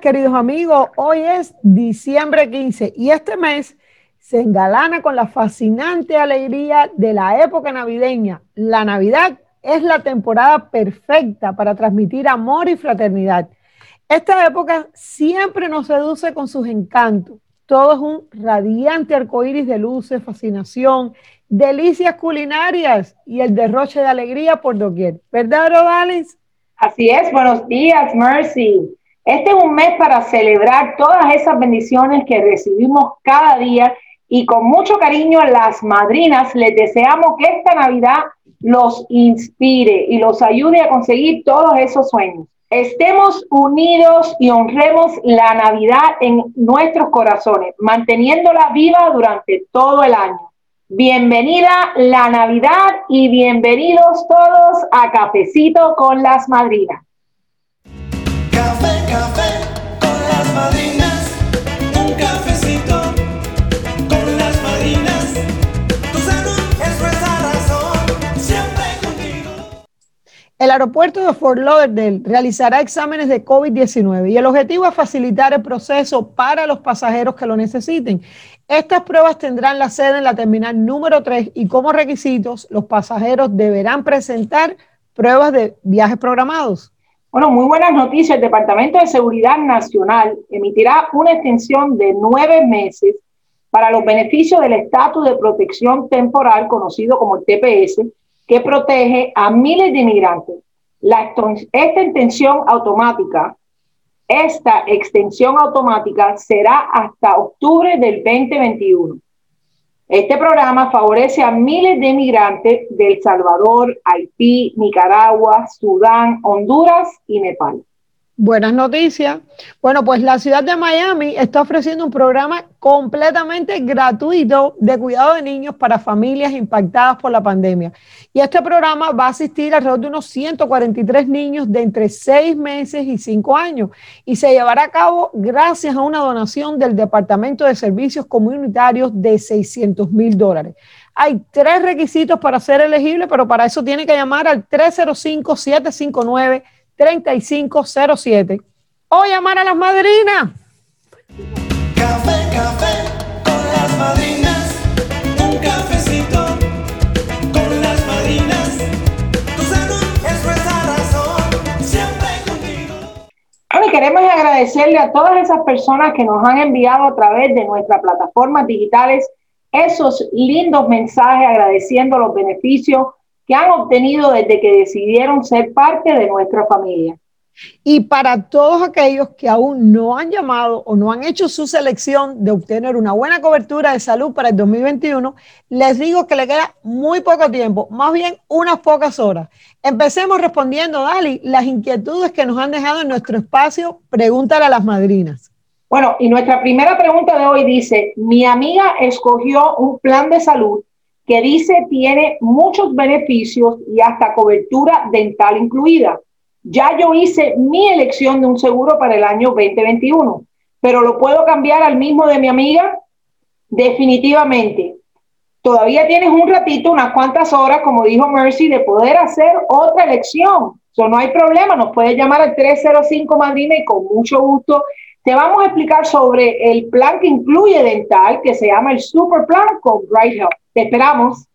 queridos amigos. Hoy es diciembre 15 y este mes se engalana con la fascinante alegría de la época navideña. La Navidad es la temporada perfecta para transmitir amor y fraternidad. Esta época siempre nos seduce con sus encantos. Todo es un radiante arcoíris de luces, fascinación, delicias culinarias y el derroche de alegría por doquier. ¿Verdad, Rodales? Así es, buenos días, Mercy. Este es un mes para celebrar todas esas bendiciones que recibimos cada día y con mucho cariño las madrinas les deseamos que esta Navidad los inspire y los ayude a conseguir todos esos sueños. Estemos unidos y honremos la Navidad en nuestros corazones, manteniéndola viva durante todo el año. Bienvenida la Navidad y bienvenidos todos a Cafecito con las Madrinas. Aeropuerto de Fort Lauderdale realizará exámenes de COVID-19 y el objetivo es facilitar el proceso para los pasajeros que lo necesiten. Estas pruebas tendrán la sede en la terminal número 3 y como requisitos los pasajeros deberán presentar pruebas de viajes programados. Bueno, muy buenas noticias. El Departamento de Seguridad Nacional emitirá una extensión de nueve meses para los beneficios del estatus de protección temporal, conocido como el TPS, que protege a miles de inmigrantes. Esta extensión automática, esta extensión automática será hasta octubre del 2021. Este programa favorece a miles de inmigrantes de El Salvador, Haití, Nicaragua, Sudán, Honduras y Nepal. Buenas noticias. Bueno, pues la ciudad de Miami está ofreciendo un programa completamente gratuito de cuidado de niños para familias impactadas por la pandemia. Y este programa va a asistir alrededor de unos 143 niños de entre 6 meses y 5 años y se llevará a cabo gracias a una donación del Departamento de Servicios Comunitarios de 600 mil dólares. Hay tres requisitos para ser elegible, pero para eso tiene que llamar al 305 759 3507 o llamar a las madrinas. Café, café con las madrinas, un cafecito con las madrinas. Tu salud es nuestra razón, siempre contigo. Bueno, y queremos agradecerle a todas esas personas que nos han enviado a través de nuestras plataformas digitales esos lindos mensajes agradeciendo los beneficios que han obtenido desde que decidieron ser parte de nuestra familia. Y para todos aquellos que aún no han llamado o no han hecho su selección de obtener una buena cobertura de salud para el 2021, les digo que le queda muy poco tiempo, más bien unas pocas horas. Empecemos respondiendo, Dali, las inquietudes que nos han dejado en nuestro espacio, pregúntale a las madrinas. Bueno, y nuestra primera pregunta de hoy dice, mi amiga escogió un plan de salud que dice tiene muchos beneficios y hasta cobertura dental incluida. Ya yo hice mi elección de un seguro para el año 2021, pero lo puedo cambiar al mismo de mi amiga definitivamente. Todavía tienes un ratito, unas cuantas horas, como dijo Mercy, de poder hacer otra elección. So, no hay problema, nos puedes llamar al 305 Madrina y con mucho gusto te vamos a explicar sobre el plan que incluye dental, que se llama el Super Plan con Bright Health. Esperamos.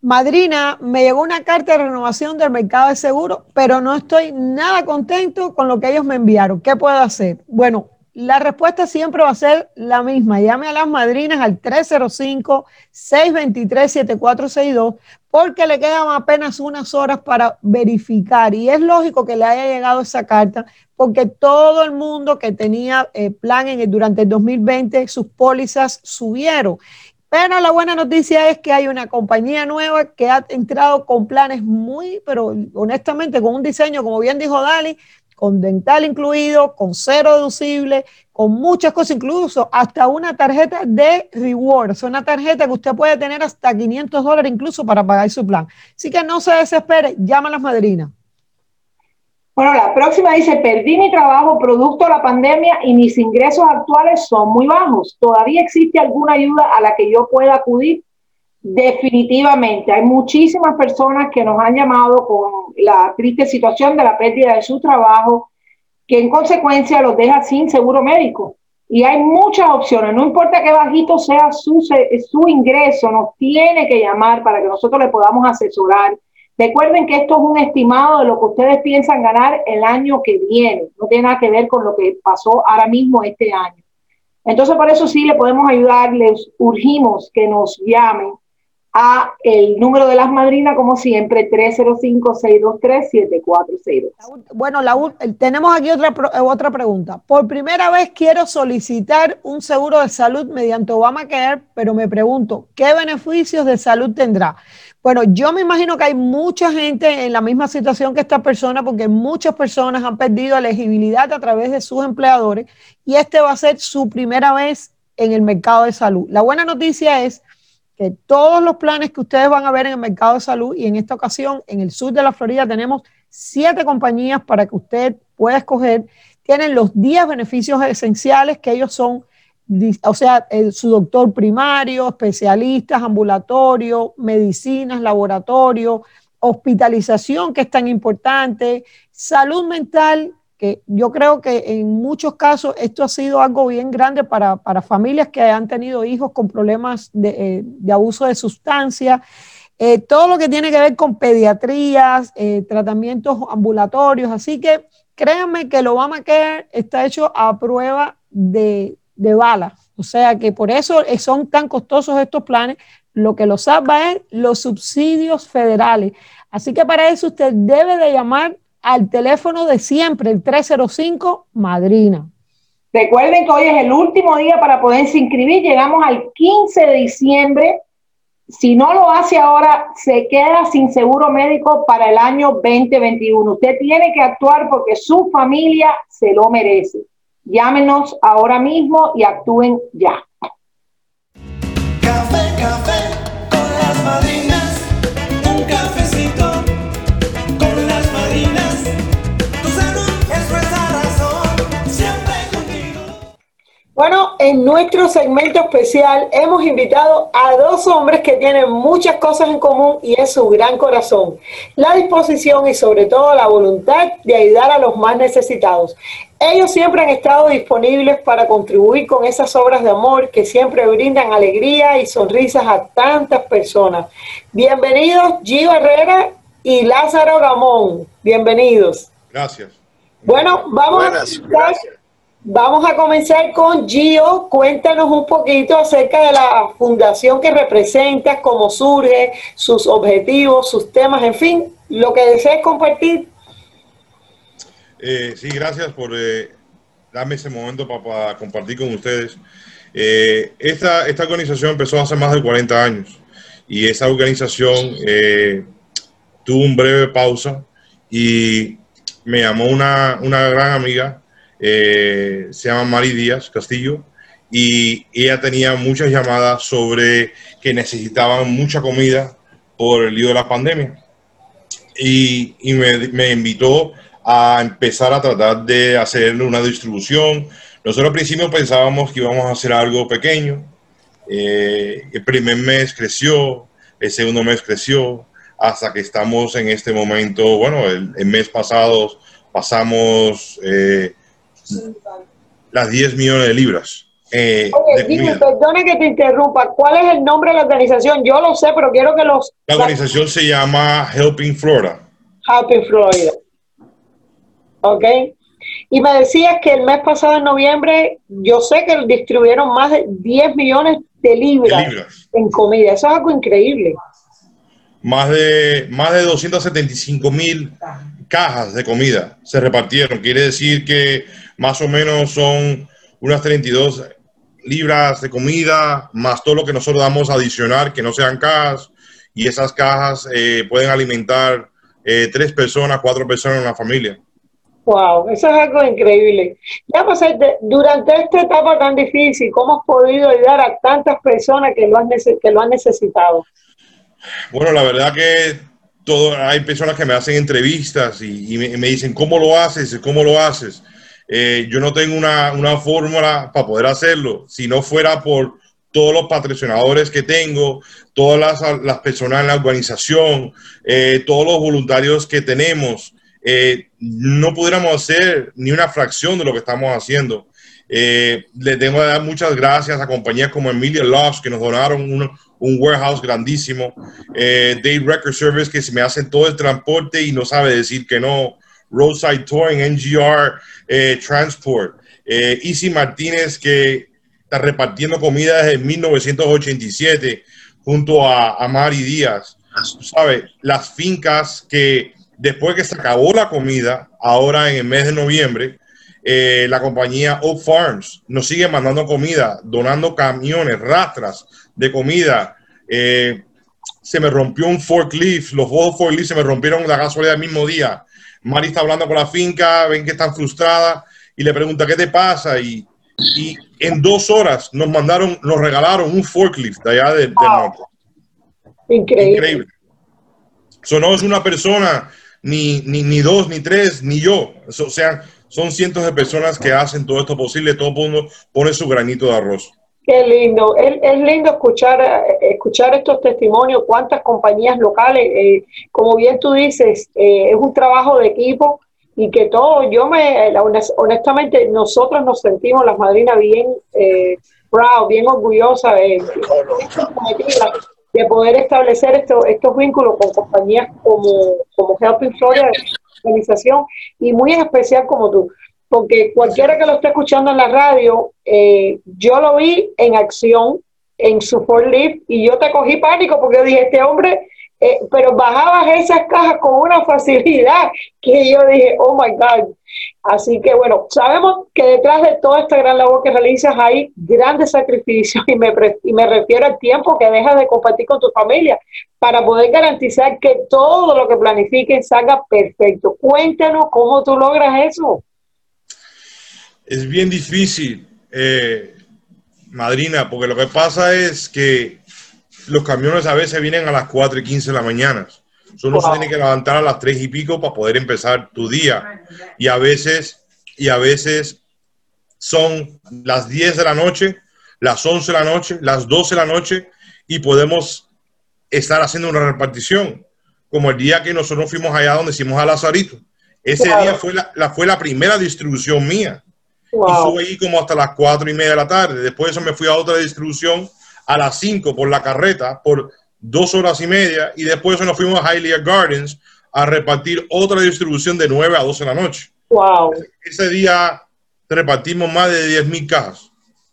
Madrina, me llegó una carta de renovación del mercado de seguros, pero no estoy nada contento con lo que ellos me enviaron. ¿Qué puedo hacer? Bueno, la respuesta siempre va a ser la misma. Llame a las madrinas al 305-623-7462 porque le quedan apenas unas horas para verificar. Y es lógico que le haya llegado esa carta porque todo el mundo que tenía eh, plan en el, durante el 2020, sus pólizas subieron. Pero la buena noticia es que hay una compañía nueva que ha entrado con planes muy, pero honestamente con un diseño, como bien dijo Dali, con dental incluido, con cero deducible, con muchas cosas, incluso hasta una tarjeta de rewards, una tarjeta que usted puede tener hasta 500 dólares incluso para pagar su plan. Así que no se desespere, llama a las madrinas. Bueno, la próxima dice, perdí mi trabajo producto de la pandemia y mis ingresos actuales son muy bajos. ¿Todavía existe alguna ayuda a la que yo pueda acudir? Definitivamente, hay muchísimas personas que nos han llamado con la triste situación de la pérdida de su trabajo, que en consecuencia los deja sin seguro médico. Y hay muchas opciones, no importa qué bajito sea su, su ingreso, nos tiene que llamar para que nosotros le podamos asesorar. Recuerden que esto es un estimado de lo que ustedes piensan ganar el año que viene, no tiene nada que ver con lo que pasó ahora mismo este año. Entonces, por eso sí le podemos ayudar, les urgimos que nos llamen a el número de las madrinas, como siempre, 305-623-7462. Bueno, la, tenemos aquí otra, otra pregunta. Por primera vez quiero solicitar un seguro de salud mediante Obamacare, pero me pregunto, ¿qué beneficios de salud tendrá? Bueno, yo me imagino que hay mucha gente en la misma situación que esta persona, porque muchas personas han perdido elegibilidad a través de sus empleadores y este va a ser su primera vez en el mercado de salud. La buena noticia es que todos los planes que ustedes van a ver en el mercado de salud y en esta ocasión en el sur de la Florida tenemos siete compañías para que usted pueda escoger. Tienen los 10 beneficios esenciales que ellos son, o sea, su doctor primario, especialistas, ambulatorio, medicinas, laboratorio, hospitalización, que es tan importante, salud mental, yo creo que en muchos casos esto ha sido algo bien grande para, familias que han tenido hijos con problemas de, eh, abuso de sustancias. Eh, todo lo que tiene que ver con pediatrías, eh, tratamientos ambulatorios. Así que créanme que el Obamacare está hecho a prueba de, de bala. O sea que por eso son tan costosos estos planes. Lo que los salva es los subsidios federales. Así que para eso usted debe de llamar al teléfono de siempre, el 305 Madrina. Recuerden que hoy es el último día para poderse inscribir. Llegamos al 15 de diciembre. Si no lo hace ahora, se queda sin seguro médico para el año 2021. Usted tiene que actuar porque su familia se lo merece. Llámenos ahora mismo y actúen ya. Bueno, en nuestro segmento especial hemos invitado a dos hombres que tienen muchas cosas en común y es su gran corazón, la disposición y sobre todo la voluntad de ayudar a los más necesitados. Ellos siempre han estado disponibles para contribuir con esas obras de amor que siempre brindan alegría y sonrisas a tantas personas. Bienvenidos Gio Herrera y Lázaro Gamón. Bienvenidos. Gracias. Bueno, vamos a, comenzar, vamos a comenzar con Gio. Cuéntanos un poquito acerca de la fundación que representas, cómo surge, sus objetivos, sus temas, en fin, lo que desees compartir. Eh, sí, gracias por eh, darme ese momento para compartir con ustedes. Eh, esta, esta organización empezó hace más de 40 años y esa organización eh, tuvo un breve pausa y me llamó una, una gran amiga, eh, se llama Mari Díaz Castillo, y ella tenía muchas llamadas sobre que necesitaban mucha comida por el lío de la pandemia. Y, me, me invitó a empezar a tratar de hacer una distribución. Nosotros al principio pensábamos que íbamos a hacer algo pequeño. Eh, el primer mes creció, el segundo mes creció, hasta que estamos en este momento, bueno, el, el mes pasado pasamos eh, las 10 millones de libras. eh, Oye, dime, perdone que te interrumpa. ¿Cuál es el nombre de la organización? Yo lo sé, pero quiero que los La organización se llama Helping Florida. Happy Florida. ¿Ok? Y me decías que el mes pasado, en noviembre, yo sé que distribuyeron más de 10 millones de libras, De libras. en comida. Eso es algo increíble. Más de, más de 275 mil cajas de comida se repartieron. Quiere decir que más o menos son unas 32 libras de comida, más todo lo que nosotros damos adicional, que no sean cajas. Y esas cajas eh, pueden alimentar eh, tres personas, cuatro personas en la familia. Wow, eso es algo increíble. Ya pues, de- durante esta etapa tan difícil, ¿cómo has podido ayudar a tantas personas que lo han, que lo han necesitado? Bueno, la verdad que todo, hay personas que me hacen entrevistas y, y me, me dicen, ¿cómo lo haces? ¿Cómo lo haces? Eh, yo no tengo una, una fórmula para poder hacerlo. Si no fuera por todos los patrocinadores que tengo, todas las, las personas en la organización, eh, todos los voluntarios que tenemos, eh, no pudiéramos hacer ni una fracción de lo que estamos haciendo. Eh, le tengo que dar muchas gracias a compañías como Emilia Lofts que nos donaron un, un warehouse grandísimo, eh, Day Record Service que se me hacen todo el transporte y no sabe decir que no, Roadside Touring, NGR eh, Transport, eh, Easy Martínez que está repartiendo comida desde 1987 junto a, a Mari Díaz. Sabes, las fincas que después que se acabó la comida, ahora en el mes de noviembre, eh, la compañía Oak Farms nos sigue mandando comida, donando camiones, rastras de comida. Eh, se me rompió un forklift, los dos forklifts se me rompieron la gasolina el mismo día. Mari está hablando con la finca, ven que están frustrada y le pregunta qué te pasa y, y en dos horas nos mandaron, nos regalaron un forklift de allá del, del norte. Increíble. Increíble. Eso no es una persona, ni, ni, ni dos, ni tres, ni yo. O sea, son cientos de personas que hacen todo esto posible. Todo el mundo pone su granito de arroz. Qué lindo. Es, lindo escuchar, escuchar estos testimonios, cuántas compañías locales, eh, como bien tú dices, eh, es un trabajo de equipo y que todo, yo me, honestamente, nosotros nos sentimos las madrinas bien eh, proud, bien orgullosas de, de poder establecer esto- estos vínculos con compañías como, como Helping Florida, organización, y muy en especial como tú. Porque cualquiera que lo esté escuchando en la radio, eh, yo lo vi en acción en su Ford Leaf y yo te cogí pánico porque dije, este hombre, eh, pero bajabas esas cajas con una facilidad que yo dije, oh my God. Así que bueno, sabemos que detrás de toda esta gran labor que realizas hay grandes sacrificios y me, y me refiero al tiempo que dejas de compartir con tu familia para poder garantizar que todo lo que planifiquen salga perfecto. Cuéntanos cómo tú logras eso. Es bien difícil, eh, madrina, porque lo que pasa es que los camiones a veces vienen a las 4 y 15 de la mañana. Uno se tiene que levantar a las 3 y pico para poder empezar tu día. Y a veces, y a veces son las 10 de la noche, las 11 de la noche, las 12 de la noche y podemos estar haciendo una repartición. Como el día que nosotros fuimos allá donde hicimos a Lazarito. Ese día fue la, la- fue la primera distribución mía. Y estuve ahí como hasta las cuatro y media de la tarde. Después de eso me fui a otra distribución a las 5 por la carreta por dos horas y media. Y después de eso nos fuimos a Hialeah Gardens a repartir otra distribución de 9 a 12 de la noche. Wow. Ese día repartimos más de 10 mil cajas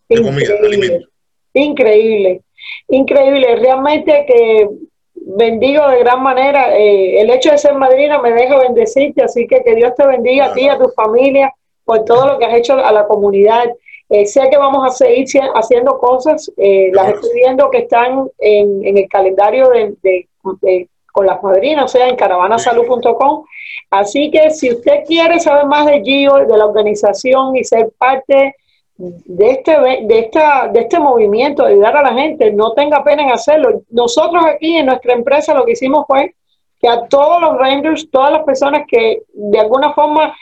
de comida, de alimentos. Increíble, increíble. Realmente que bendigo de gran manera. eh, el hecho de ser madrina me deja bendecirte, así que que Dios te bendiga a ti y a tu familia por todo lo que has hecho a la comunidad. Eh, sé que vamos a seguir haciendo cosas, eh, las estoy viendo que están en, en el calendario de, de- de- con las madrinas, o sea, en caravanasalud.com. Así que si usted quiere saber más de Gio, de la organización y ser parte de este, de, esta, de este movimiento, de ayudar a la gente, no tenga pena en hacerlo. Nosotros aquí en nuestra empresa lo que hicimos fue que a todos los rangers, todas las personas que de alguna forma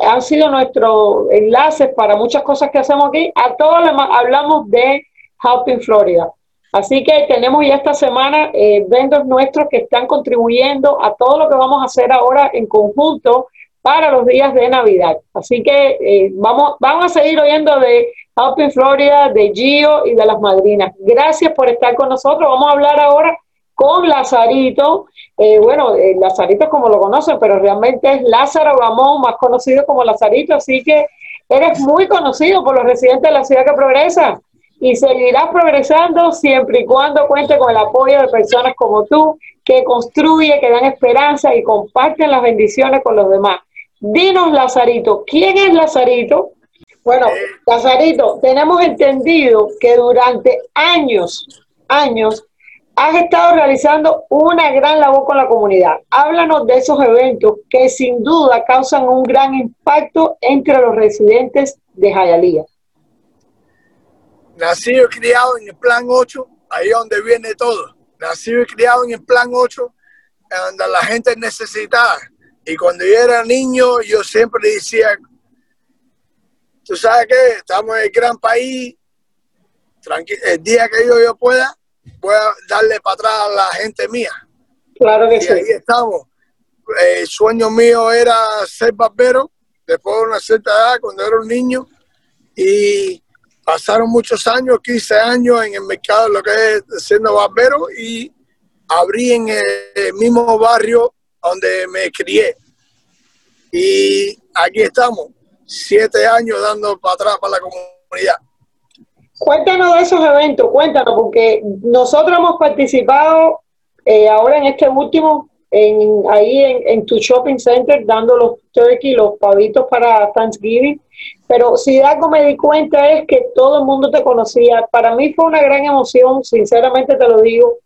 han sido nuestros enlaces para muchas cosas que hacemos aquí, a todos les hablamos de Helping Florida. Así que tenemos ya esta semana eh, vendors nuestros que están contribuyendo a todo lo que vamos a hacer ahora en conjunto para los días de Navidad. Así que eh, vamos, vamos a seguir oyendo de Helping Florida, de Gio y de las madrinas. Gracias por estar con nosotros. Vamos a hablar ahora con Lazarito. Eh, bueno, eh, Lazarito es como lo conocen, pero realmente es Lázaro Ramón, más conocido como Lazarito. Así que eres muy conocido por los residentes de la ciudad que progresa y seguirás progresando siempre y cuando cuente con el apoyo de personas como tú, que construye, que dan esperanza y comparten las bendiciones con los demás. Dinos, Lazarito, ¿quién es Lazarito? Bueno, Lazarito, tenemos entendido que durante años, años, has estado realizando una gran labor con la comunidad. Háblanos de esos eventos que sin duda causan un gran impacto entre los residentes de Hialeah. nacido y criado en el plan 8, ahí es donde viene todo. Nacido y criado en el plan 8, donde la gente necesitaba. Y cuando yo era niño, yo siempre decía, tú sabes qué, estamos en el gran país, tranqui- el día que yo, yo pueda, voy a darle para atrás a la gente mía. Claro que Y sí. ahí estamos. eh, sueño mío era ser barbero después de una cierta edad, cuando era un niño. Y pasaron muchos años, 15 años en el mercado, lo que es siendo barbero, y abrí en el mismo barrio donde me crié. Y aquí estamos, siete años dando para atrás para la comunidad. Cuéntanos de esos eventos, cuéntanos, porque nosotros hemos participado eh, ahora en este último, en, ahí en, tu shopping center, dando los turkey, los pavitos para Thanksgiving. Pero si algo me di cuenta es que todo el mundo te conocía. Para mí fue una gran emoción, sinceramente te lo digo,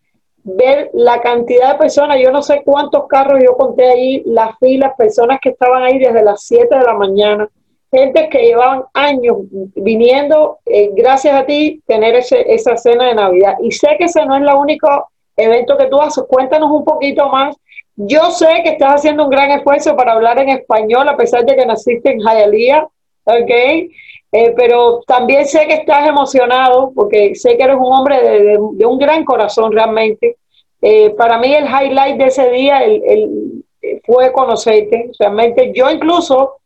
ver la cantidad de personas. Yo no sé cuántos carros yo conté ahí, las filas, personas que estaban ahí desde las 7 de la mañana gente que llevaban años viniendo, eh, gracias a ti, tener ese, esa cena de Navidad. Y sé que ese no es el único evento que tú haces. Cuéntanos un poquito más. Yo sé que estás haciendo un gran esfuerzo para hablar en español, a pesar de que naciste en Hialeah, ¿ok? Eh, pero también sé que estás emocionado, porque sé que eres un hombre de, de, un gran corazón realmente. Eh, para mí el highlight de ese día el, el, fue conocerte. Realmente yo incluso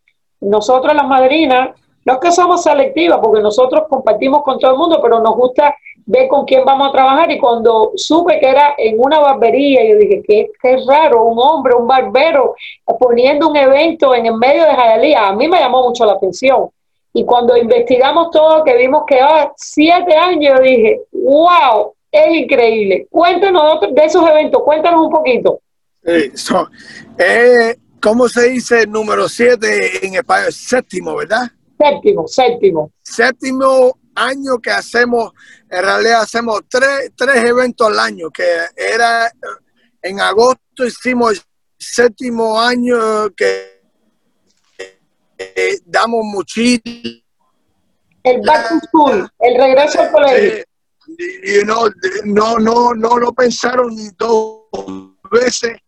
nosotros las madrinas, no es que somos selectivas, porque nosotros compartimos con todo el mundo, pero nos gusta ver con quién vamos a trabajar. Y cuando supe que era en una barbería, yo dije, qué, qué raro, un hombre, un barbero, poniendo un evento en el medio de Jayalía. A mí me llamó mucho la atención. Y cuando investigamos todo, que vimos que va siete años, yo dije, wow, es increíble. Cuéntanos de esos eventos, cuéntanos un poquito. Sí, so, eh, ¿Cómo se dice el número 7 en español? Séptimo, ¿verdad? Séptimo, séptimo. Séptimo año que hacemos, en realidad hacemos tres, tres eventos al año, que era en agosto hicimos el séptimo año que eh, damos muchísimo. El back to school, el regreso al colegio. You know, no, no, no lo pensaron dos veces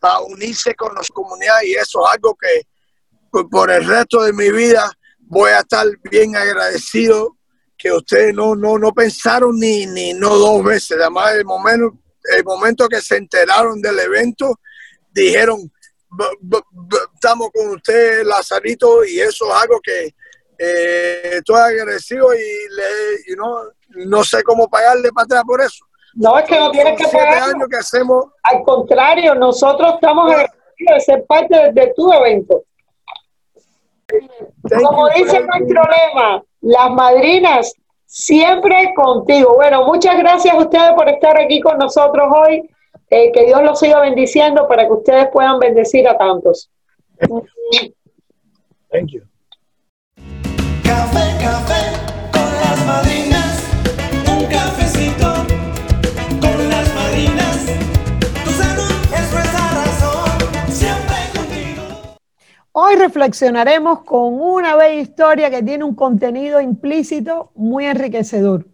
para unirse con la comunidad y eso es algo que por, por, el resto de mi vida voy a estar bien agradecido que ustedes no, no, no pensaron ni, ni no dos veces, además el momento, el momento que se enteraron del evento dijeron estamos con usted Lazarito y eso es algo que eh, estoy agradecido y, le, y no, no sé cómo pagarle para atrás por eso. No, es que no tienes que pagar. años que hacemos. Al contrario, nosotros estamos agradecidos de ser parte de, de tu evento. Thank Como dice nuestro lema, las madrinas siempre contigo. Bueno, muchas gracias a ustedes por estar aquí con nosotros hoy. Eh, que Dios los siga bendiciendo para que ustedes puedan bendecir a tantos. Thank you. Café, café con las madrinas, Hoy reflexionaremos con una bella historia que tiene un contenido implícito muy enriquecedor.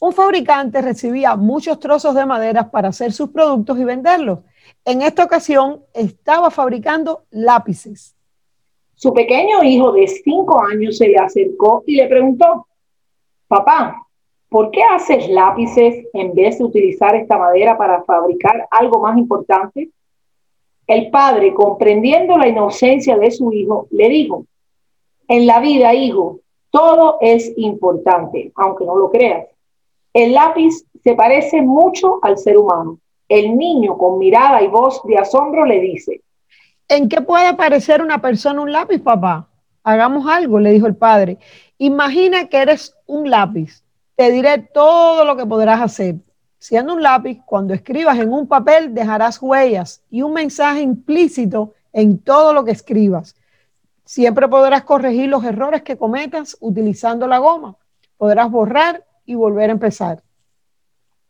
Un fabricante recibía muchos trozos de madera para hacer sus productos y venderlos. En esta ocasión estaba fabricando lápices. Su pequeño hijo de cinco años se le acercó y le preguntó, papá, ¿por qué haces lápices en vez de utilizar esta madera para fabricar algo más importante? El padre, comprendiendo la inocencia de su hijo, le dijo, en la vida, hijo, todo es importante, aunque no lo creas. El lápiz se parece mucho al ser humano. El niño con mirada y voz de asombro le dice, ¿En qué puede parecer una persona un lápiz, papá? Hagamos algo, le dijo el padre. Imagina que eres un lápiz. Te diré todo lo que podrás hacer. Siendo un lápiz, cuando escribas en un papel dejarás huellas y un mensaje implícito en todo lo que escribas. Siempre podrás corregir los errores que cometas utilizando la goma. Podrás borrar y volver a empezar.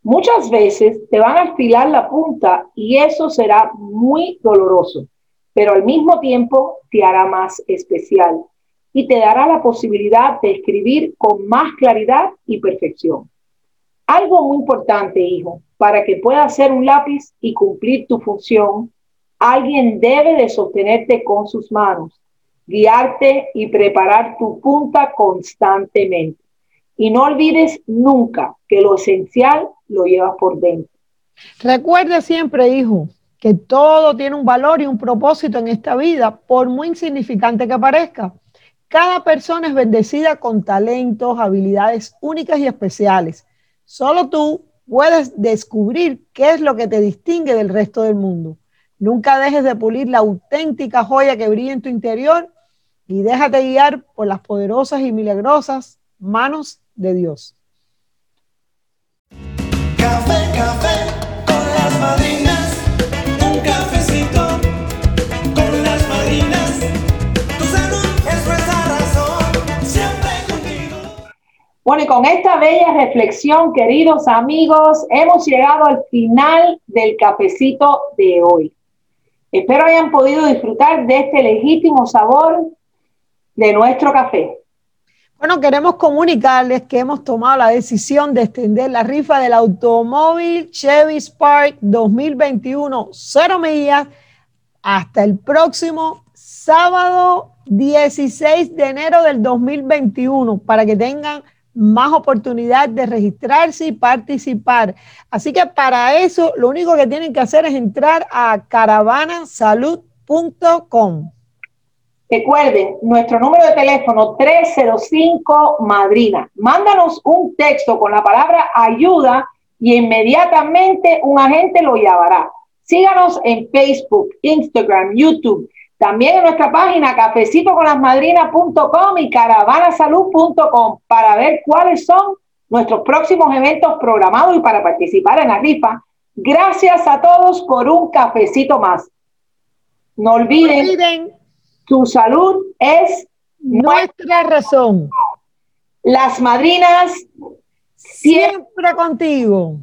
muchas veces te van a afilar la punta y eso será muy doloroso, pero al mismo tiempo te hará más especial y te dará la posibilidad de escribir con más claridad y perfección. Algo muy importante, hijo, para que puedas ser un lápiz y cumplir tu función, alguien debe de sostenerte con sus manos, guiarte y preparar tu punta constantemente. Y no olvides nunca que lo esencial lo llevas por dentro. Recuerda siempre, hijo, que todo tiene un valor y un propósito en esta vida, por muy insignificante que parezca. Cada persona es bendecida con talentos, habilidades únicas y especiales. Solo tú puedes descubrir qué es lo que te distingue del resto del mundo. Nunca dejes de pulir la auténtica joya que brilla en tu interior y déjate guiar por las poderosas y milagrosas manos de Dios. Café, café con las Bueno, y con esta bella reflexión, queridos amigos, hemos llegado al final del cafecito de hoy. Espero hayan podido disfrutar de este legítimo sabor de nuestro café. Bueno, queremos comunicarles que hemos tomado la decisión de extender la rifa del automóvil Chevy Spark 2021 cero millas hasta el próximo sábado 16 de enero del 2021 para que tengan más oportunidad de registrarse y participar. Así que para eso lo único que tienen que hacer es entrar a caravanasalud.com. Recuerden, nuestro número de teléfono 305 Madrina. Mándanos un texto con la palabra ayuda y inmediatamente un agente lo llamará. Síganos en Facebook, Instagram, YouTube. También en nuestra página cafecitoconlasmadrinas.com y caravanasalud.com para ver cuáles son nuestros próximos eventos programados y para participar en la rifa. Gracias a todos por un cafecito más. No olviden, Olviden tu salud es nuestra razón. las madrinas siempre Siempre contigo.